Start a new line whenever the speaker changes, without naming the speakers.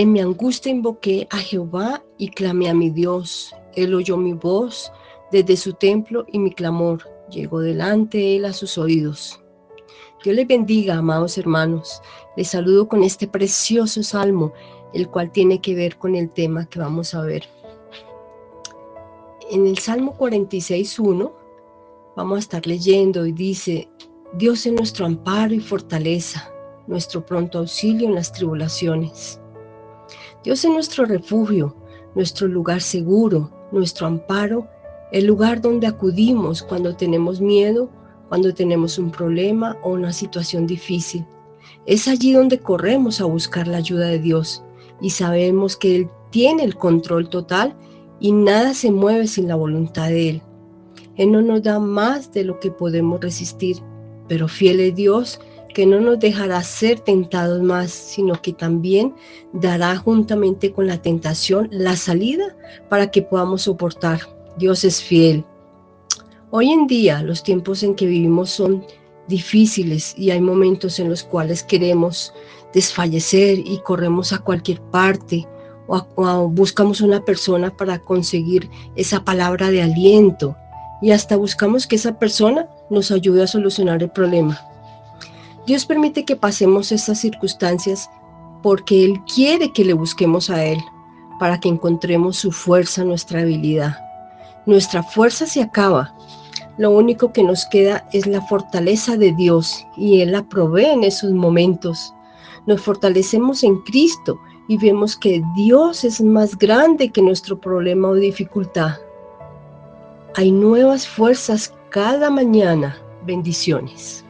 En mi angustia invoqué a Jehová y clamé a mi Dios. Él oyó mi voz desde su templo y mi clamor llegó delante de él a sus oídos. Dios les bendiga, amados hermanos. Les saludo con este precioso salmo, el cual tiene que ver con el tema que vamos a ver. En el Salmo 46.1 vamos a estar leyendo y dice, Dios es nuestro amparo y fortaleza, nuestro pronto auxilio en las tribulaciones. Dios es nuestro refugio, nuestro lugar seguro, nuestro amparo, el lugar donde acudimos cuando tenemos miedo cuando tenemos un problema o una situación difícil. Es allí donde corremos a buscar la ayuda de Dios y sabemos que Él tiene el control total y nada se mueve sin la voluntad de Él. Él no nos da más de lo que podemos resistir, pero fiel es Dios que no nos dejará ser tentados más, sino que también dará juntamente con la tentación la salida para que podamos soportar. Dios es fiel. Hoy en día los tiempos en que vivimos son difíciles y hay momentos en los cuales queremos desfallecer y corremos a cualquier parte o, buscamos una persona para conseguir esa palabra de aliento y hasta buscamos que esa persona nos ayude a solucionar el problema. Dios permite que pasemos estas circunstancias porque Él quiere que le busquemos a Él para que encontremos su fuerza, nuestra habilidad. Nuestra fuerza se acaba lo único que nos queda es la fortaleza de Dios y Él la provee en esos momentos. Nos fortalecemos en Cristo y vemos que Dios es más grande que nuestro problema o dificultad. Hay nuevas fuerzas cada mañana. Bendiciones.